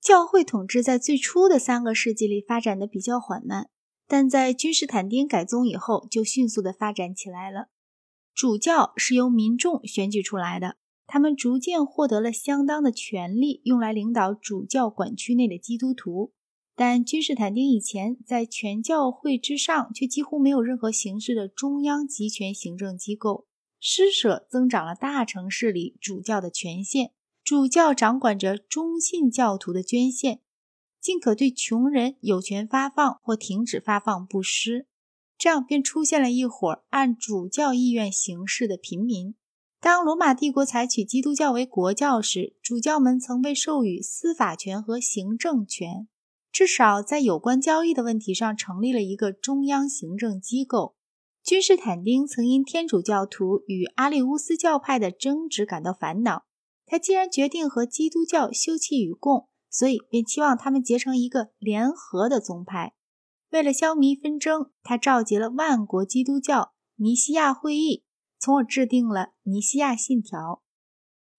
教会统治在最初的三个世纪里发展的比较缓慢，但在君士坦丁改宗以后就迅速的发展起来了。主教是由民众选举出来的，他们逐渐获得了相当的权力，用来领导主教管区内的基督徒。但君士坦丁以前在全教会之上却几乎没有任何形式的中央集权行政机构，施舍增长了大城市里主教的权限。主教掌管着中信教徒的捐献，尽可对穷人有权发放或停止发放布施。这样便出现了一伙按主教意愿行事的平民。当罗马帝国采取基督教为国教时，主教们曾被授予司法权和行政权，至少在有关交易的问题上成立了一个中央行政机构。君士坦丁曾因天主教徒与阿利乌斯教派的争执感到烦恼。他既然决定和基督教休戚与共，所以便期望他们结成一个联合的宗派。为了消弭纷争，他召集了万国基督教尼西亚会议，从而制定了尼西亚信条。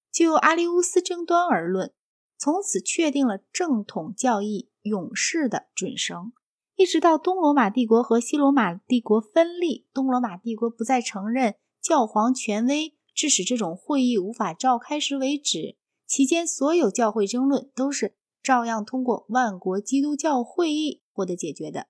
就阿利乌斯争端而论，从此确定了正统教义永世的准绳。一直到东罗马帝国和西罗马帝国分立，东罗马帝国不再承认教皇权威。致使这种会议无法召开时为止，期间所有教会争论都是照样通过万国基督教会议获得解决的。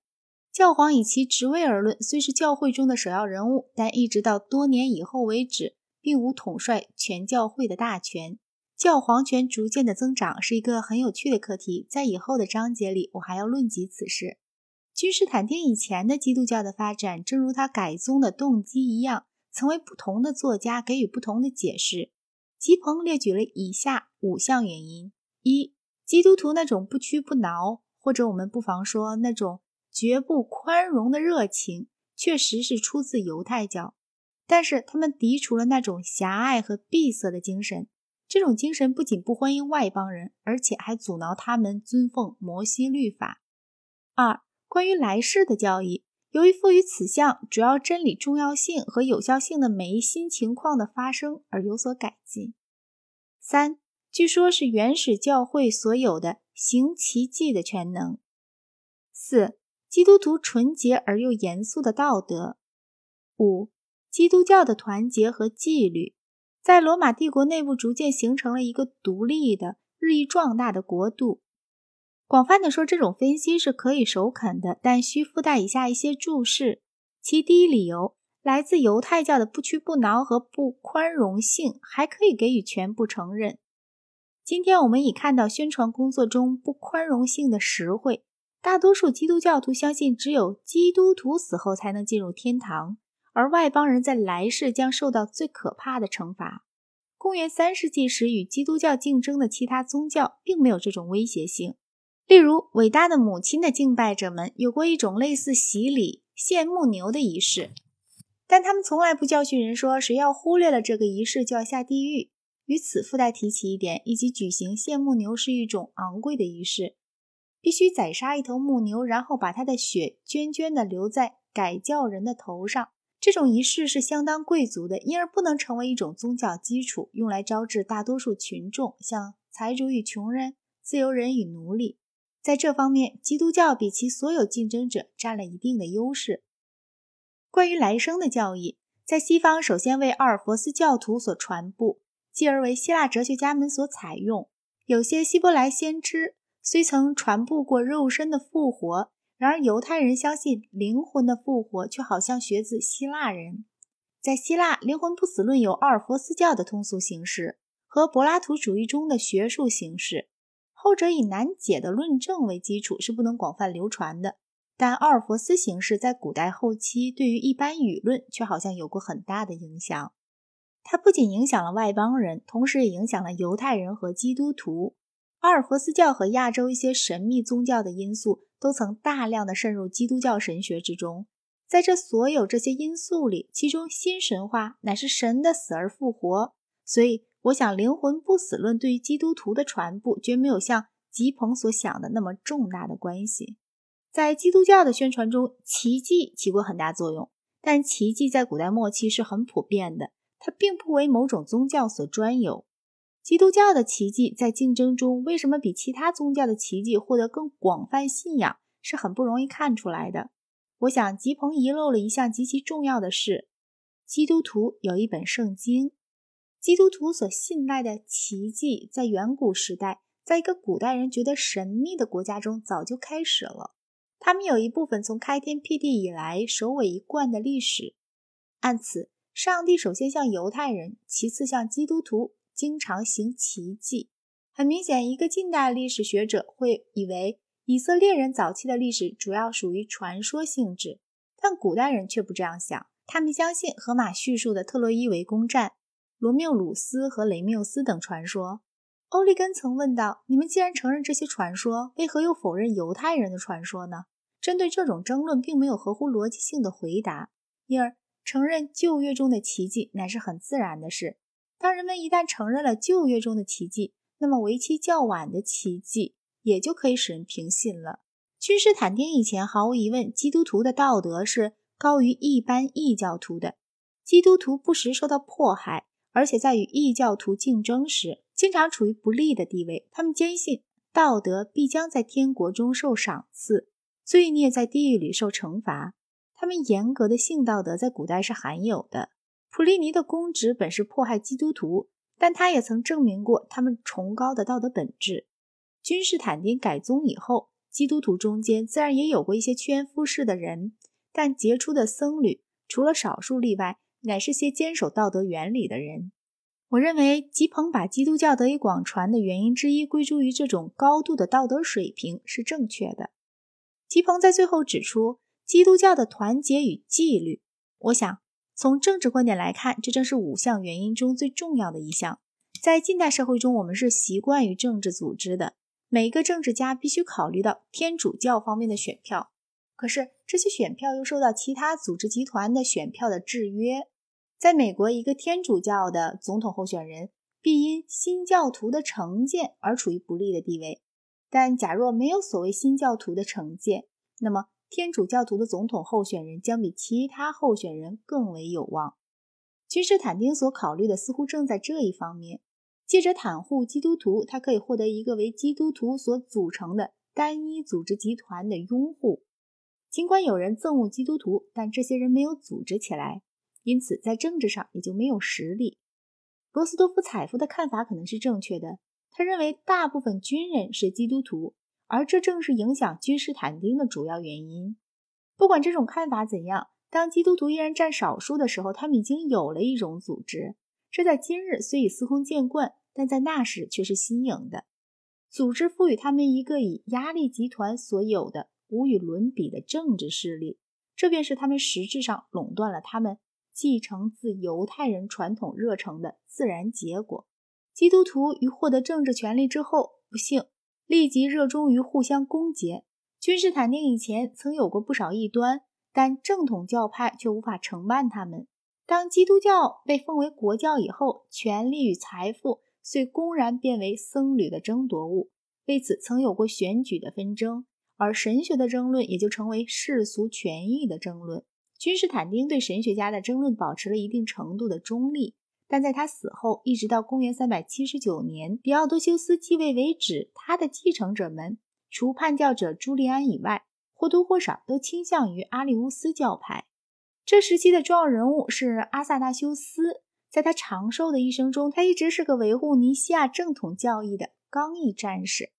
教皇以其职位而论，虽是教会中的首要人物，但一直到多年以后为止，并无统帅全教会的大权。教皇权逐渐的增长是一个很有趣的课题，在以后的章节里，我还要论及此事。君士坦丁以前的基督教的发展，正如他改宗的动机一样。曾为不同的作家给予不同的解释。吉鹏列举了以下五项原因：一、基督徒那种不屈不挠，或者我们不妨说那种绝不宽容的热情，确实是出自犹太教，但是他们涤除了那种狭隘和闭塞的精神。这种精神不仅不欢迎外邦人，而且还阻挠他们尊奉摩西律法。二、关于来世的教义。由于赋予此项主要真理重要性和有效性的每一新情况的发生而有所改进。三，据说是原始教会所有的行奇迹的全能。四，基督徒纯洁而又严肃的道德。五，基督教的团结和纪律，在罗马帝国内部逐渐形成了一个独立的、日益壮大的国度。广泛的说，这种分析是可以首肯的，但需附带以下一些注释。其第一理由来自犹太教的不屈不挠和不宽容性，还可以给予全部承认。今天我们已看到宣传工作中不宽容性的实惠。大多数基督教徒相信，只有基督徒死后才能进入天堂，而外邦人在来世将受到最可怕的惩罚。公元三世纪时，与基督教竞争的其他宗教并没有这种威胁性。例如，伟大的母亲的敬拜者们有过一种类似洗礼、献牧牛的仪式，但他们从来不教训人说，谁要忽略了这个仪式就要下地狱。与此附带提起一点，以及举行献牧牛是一种昂贵的仪式，必须宰杀一头牧牛，然后把它的血涓涓地流在改教人的头上。这种仪式是相当贵族的，因而不能成为一种宗教基础，用来招致大多数群众，像财主与穷人、自由人与奴隶。在这方面，基督教比其所有竞争者占了一定的优势。关于来生的教义，在西方首先为阿尔佛斯教徒所传播，继而为希腊哲学家们所采用。有些希伯来先知虽曾传播过肉身的复活，然而犹太人相信灵魂的复活，却好像学自希腊人。在希腊，灵魂不死论有阿尔佛斯教的通俗形式和柏拉图主义中的学术形式。后者以难解的论证为基础，是不能广泛流传的。但奥尔弗斯形式在古代后期对于一般舆论却好像有过很大的影响。它不仅影响了外邦人，同时也影响了犹太人和基督徒。阿尔弗斯教和亚洲一些神秘宗教的因素都曾大量的渗入基督教神学之中。在这所有这些因素里，其中新神话乃是神的死而复活，所以。我想，灵魂不死论对于基督徒的传播绝没有像吉朋所想的那么重大的关系。在基督教的宣传中，奇迹起过很大作用，但奇迹在古代末期是很普遍的，它并不为某种宗教所专有。基督教的奇迹在竞争中为什么比其他宗教的奇迹获得更广泛信仰，是很不容易看出来的。我想吉鹏遗漏了一项极其重要的事：基督徒有一本圣经。基督徒所信赖的奇迹，在远古时代，在一个古代人觉得神秘的国家中早就开始了。他们有一部分从开天辟地以来首尾一贯的历史。按此，上帝首先向犹太人，其次向基督徒。经常行奇迹，很明显，一个近代历史学者会以为以色列人早期的历史主要属于传说性质，但古代人却不这样想。他们相信荷马叙述的特洛伊围攻战、罗缪鲁斯和雷缪斯等传说。欧利根曾问道：“你们既然承认这些传说，为何又否认犹太人的传说呢？”针对这种争论，并没有合乎逻辑性的回答，因而承认旧约中的奇迹乃是很自然的事。当人们一旦承认了旧约中的奇迹，那么为期较晚的奇迹也就可以使人平信了。君士坦丁以前，毫无疑问，基督徒的道德是高于一般异教徒的。基督徒不时受到迫害，而且在与异教徒竞争时，经常处于不利的地位。他们坚信道德必将在天国中受赏赐，罪孽在地狱里受惩罚。他们严格的性道德在古代是罕有的。普利尼的公职本是迫害基督徒，但他也曾证明过他们崇高的道德本质。君士坦丁改宗以后，基督徒中间自然也有过一些趋炎附势的人，但杰出的僧侣除了少数例外，乃是些坚守道德原理的人。我认为吉朋把基督教得以广传的原因之一归诸于这种高度的道德水平是正确的。吉朋在最后指出基督教的团结与纪律，我想。从政治观点来看，这正是五项原因中最重要的一项。在近代社会中，我们是习惯于政治组织的。每一个政治家必须考虑到天主教方面的选票，可是这些选票又受到其他组织集团的选票的制约。在美国，一个天主教的总统候选人必因新教徒的成见而处于不利的地位。但假若没有所谓新教徒的成见，那么。天主教徒的总统候选人将比其他候选人更为有望。君士坦丁所考虑的似乎正在这一方面，借着袒护基督徒，他可以获得一个为基督徒所组成的单一组织集团的拥护。尽管有人憎恶基督徒，但这些人没有组织起来，因此在政治上也就没有实力。罗斯多夫采夫的看法可能是正确的，他认为大部分军人是基督徒。而这正是影响君士坦丁的主要原因。不管这种看法怎样，当基督徒依然占少数的时候，他们已经有了一种组织。这在今日虽已司空见惯，但在那时却是新颖的。组织赋予他们一个以压力集团所有的无与伦比的政治势力，这便是他们实质上垄断了他们继承自犹太人传统热诚的自然结果。基督徒于获得政治权利之后，不幸。立即热衷于互相攻讦。君士坦丁以前曾有过不少异端，但正统教派却无法承办他们。当基督教被奉为国教以后，权力与财富遂公然变为僧侣的争夺物。为此，曾有过选举的纷争，而神学的争论也就成为世俗权益的争论。君士坦丁对神学家的争论保持了一定程度的中立。但在他死后，一直到公元三百七十九年，狄奥多修斯继位为止，他的继承者们除叛教者朱利安以外，或多或少都倾向于阿里乌斯教派。这时期的重要人物是阿萨纳修斯，在他长寿的一生中，他一直是个维护尼西亚正统教义的刚毅战士。